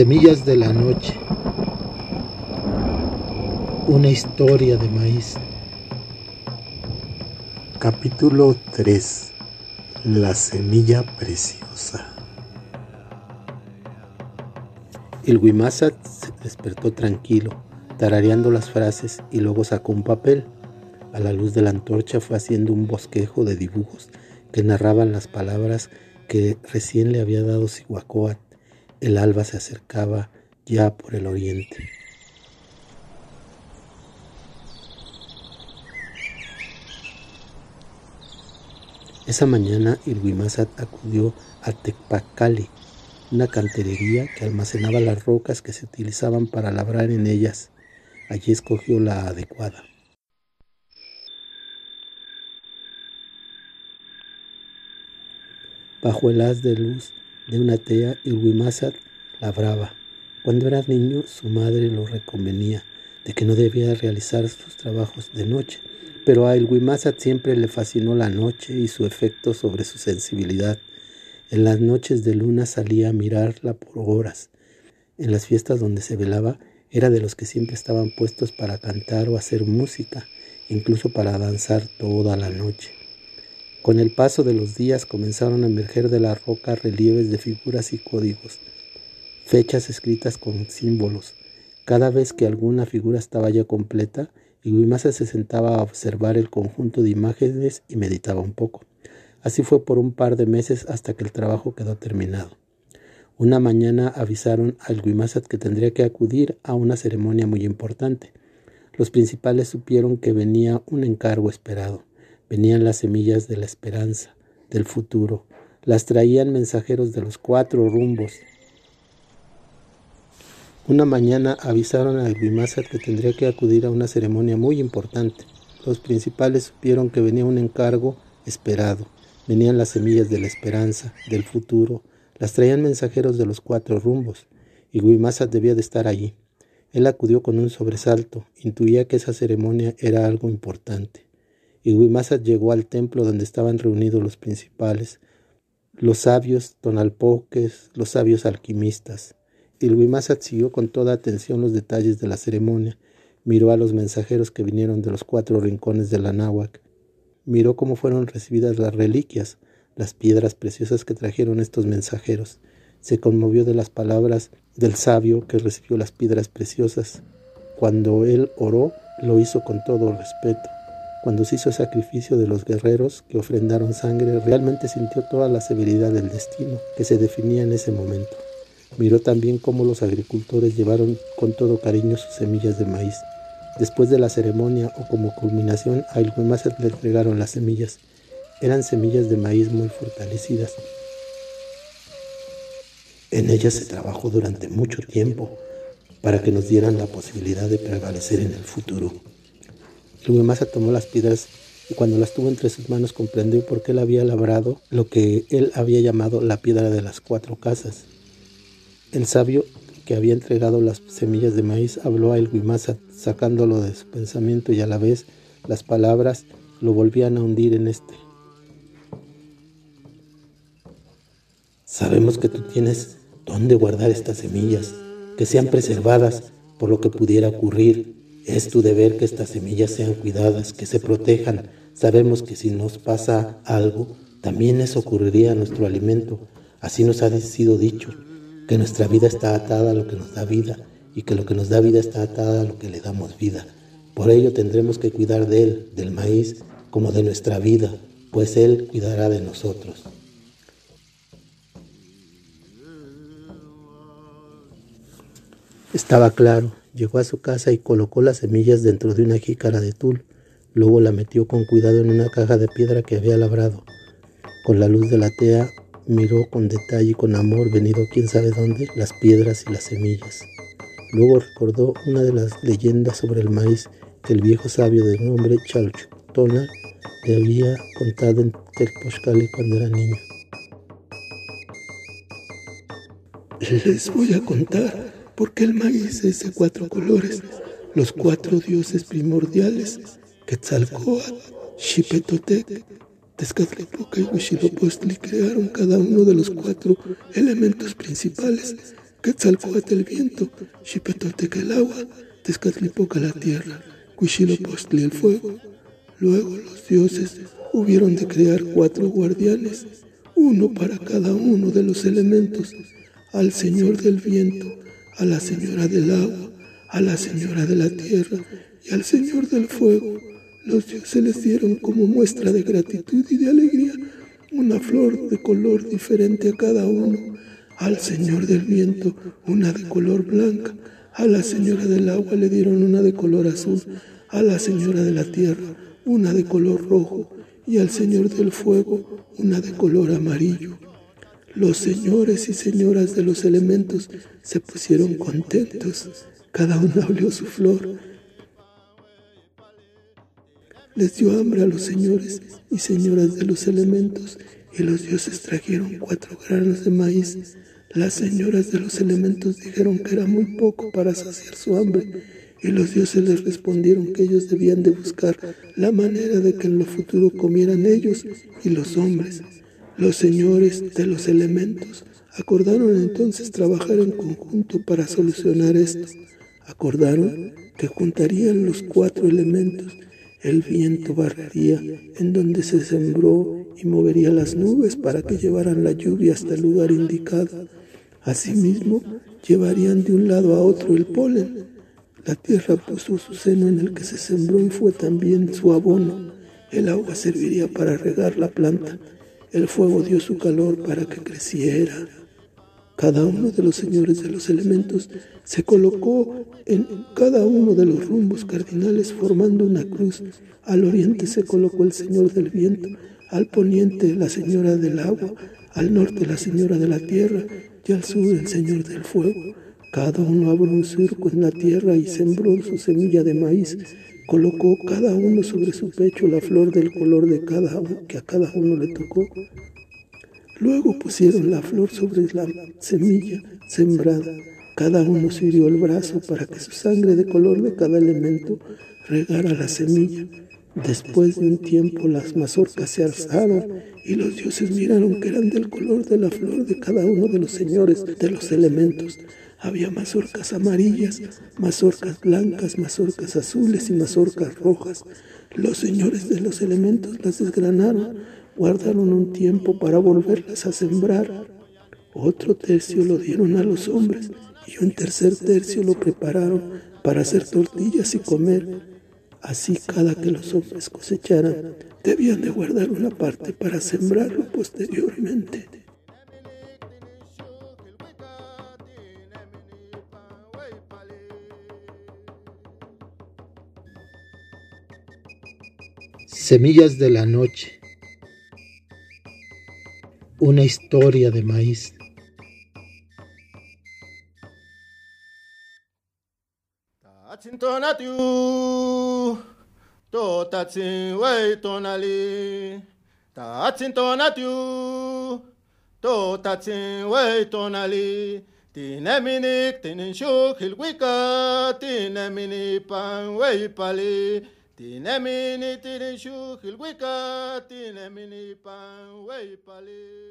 Semillas de la noche. Una historia de maíz. Capítulo 3. La semilla preciosa. El se despertó tranquilo, tarareando las frases y luego sacó un papel. A la luz de la antorcha fue haciendo un bosquejo de dibujos que narraban las palabras que recién le había dado Sihuacoat el alba se acercaba ya por el oriente. Esa mañana Ilhuimazat acudió a Tecpacali, una canterería que almacenaba las rocas que se utilizaban para labrar en ellas. Allí escogió la adecuada. Bajo el haz de luz de una tea y labraba. Cuando era niño, su madre lo reconvenía de que no debía realizar sus trabajos de noche, pero a Wimasat siempre le fascinó la noche y su efecto sobre su sensibilidad. En las noches de luna salía a mirarla por horas. En las fiestas donde se velaba, era de los que siempre estaban puestos para cantar o hacer música, incluso para danzar toda la noche. Con el paso de los días comenzaron a emerger de la roca relieves de figuras y códigos, fechas escritas con símbolos. Cada vez que alguna figura estaba ya completa, Iguimasa se sentaba a observar el conjunto de imágenes y meditaba un poco. Así fue por un par de meses hasta que el trabajo quedó terminado. Una mañana avisaron al Guimasat que tendría que acudir a una ceremonia muy importante. Los principales supieron que venía un encargo esperado. Venían las semillas de la esperanza, del futuro. Las traían mensajeros de los cuatro rumbos. Una mañana avisaron al Guimázar que tendría que acudir a una ceremonia muy importante. Los principales supieron que venía un encargo esperado. Venían las semillas de la esperanza, del futuro. Las traían mensajeros de los cuatro rumbos. Y Guimázar debía de estar allí. Él acudió con un sobresalto. Intuía que esa ceremonia era algo importante y llegó al templo donde estaban reunidos los principales, los sabios tonalpoques, los sabios alquimistas. Y Huimazat siguió con toda atención los detalles de la ceremonia, miró a los mensajeros que vinieron de los cuatro rincones de la náhuac, miró cómo fueron recibidas las reliquias, las piedras preciosas que trajeron estos mensajeros, se conmovió de las palabras del sabio que recibió las piedras preciosas. Cuando él oró, lo hizo con todo respeto. Cuando se hizo el sacrificio de los guerreros que ofrendaron sangre, realmente sintió toda la severidad del destino que se definía en ese momento. Miró también cómo los agricultores llevaron con todo cariño sus semillas de maíz. Después de la ceremonia o como culminación, a más le entregaron las semillas. Eran semillas de maíz muy fortalecidas. En ellas se trabajó durante mucho tiempo para que nos dieran la posibilidad de prevalecer en el futuro. Masa tomó las piedras y cuando las tuvo entre sus manos comprendió por qué él había labrado lo que él había llamado la piedra de las cuatro casas. El sabio que había entregado las semillas de maíz habló a El Guimasa, sacándolo de su pensamiento y a la vez las palabras lo volvían a hundir en este. Sabemos que tú tienes dónde guardar estas semillas, que sean preservadas por lo que pudiera ocurrir es tu deber que estas semillas sean cuidadas, que se protejan. Sabemos que si nos pasa algo, también eso ocurriría a nuestro alimento. Así nos ha sido dicho, que nuestra vida está atada a lo que nos da vida y que lo que nos da vida está atada a lo que le damos vida. Por ello tendremos que cuidar de él, del maíz, como de nuestra vida, pues él cuidará de nosotros. Estaba claro, Llegó a su casa y colocó las semillas dentro de una jícara de tul. Luego la metió con cuidado en una caja de piedra que había labrado. Con la luz de la tea miró con detalle y con amor venido quién sabe dónde las piedras y las semillas. Luego recordó una de las leyendas sobre el maíz que el viejo sabio de nombre Chalchutona le había contado en Telpochcali cuando era niño. Les voy a contar porque el maíz es de cuatro colores, los cuatro dioses primordiales, Quetzalcoatl, Xipetotec, Tezcatlipoca y Huitzilopochtli crearon cada uno de los cuatro elementos principales Quetzalcoatl el viento, Xipetotec el agua, Tezcatlipoca la tierra, Huitzilopochtli el fuego. Luego los dioses hubieron de crear cuatro guardianes, uno para cada uno de los elementos, al Señor del viento, a la Señora del agua, a la Señora de la tierra y al Señor del fuego. Los dioses les dieron como muestra de gratitud y de alegría una flor de color diferente a cada uno. Al Señor del viento una de color blanca, a la Señora del agua le dieron una de color azul, a la Señora de la tierra una de color rojo y al Señor del fuego una de color amarillo. Los señores y señoras de los elementos se pusieron contentos, cada uno abrió su flor. Les dio hambre a los señores y señoras de los elementos y los dioses trajeron cuatro granos de maíz. Las señoras de los elementos dijeron que era muy poco para saciar su hambre y los dioses les respondieron que ellos debían de buscar la manera de que en lo futuro comieran ellos y los hombres. Los señores de los elementos acordaron entonces trabajar en conjunto para solucionar esto. Acordaron que juntarían los cuatro elementos. El viento barrería en donde se sembró y movería las nubes para que llevaran la lluvia hasta el lugar indicado. Asimismo, llevarían de un lado a otro el polen. La tierra puso su seno en el que se sembró y fue también su abono. El agua serviría para regar la planta el fuego dio su calor para que creciera. Cada uno de los señores de los elementos se colocó en cada uno de los rumbos cardinales formando una cruz. Al oriente se colocó el señor del viento, al poniente la señora del agua, al norte la señora de la tierra y al sur el señor del fuego. Cada uno abrió un circo en la tierra y sembró su semilla de maíz colocó cada uno sobre su pecho la flor del color de cada uno que a cada uno le tocó. Luego pusieron la flor sobre la semilla sembrada. Cada uno se hirió el brazo para que su sangre de color de cada elemento regara la semilla. Después de un tiempo las mazorcas se alzaron y los dioses miraron que eran del color de la flor de cada uno de los señores de los elementos. Había mazorcas amarillas, mazorcas blancas, mazorcas azules y mazorcas rojas. Los señores de los elementos las desgranaron, guardaron un tiempo para volverlas a sembrar. Otro tercio lo dieron a los hombres y un tercer tercio lo prepararon para hacer tortillas y comer. Así cada que los hombres cosecharan, debían de guardar una parte para sembrarlo posteriormente. Semillas de la noche. Una historia de maíz. to tatsin wei tonali tatsin tonatiu to tatsin wei tonali tinemini tinin shukil wika tinemini pan wei pali tinemini tinin shukil wika tinemini pan wei pali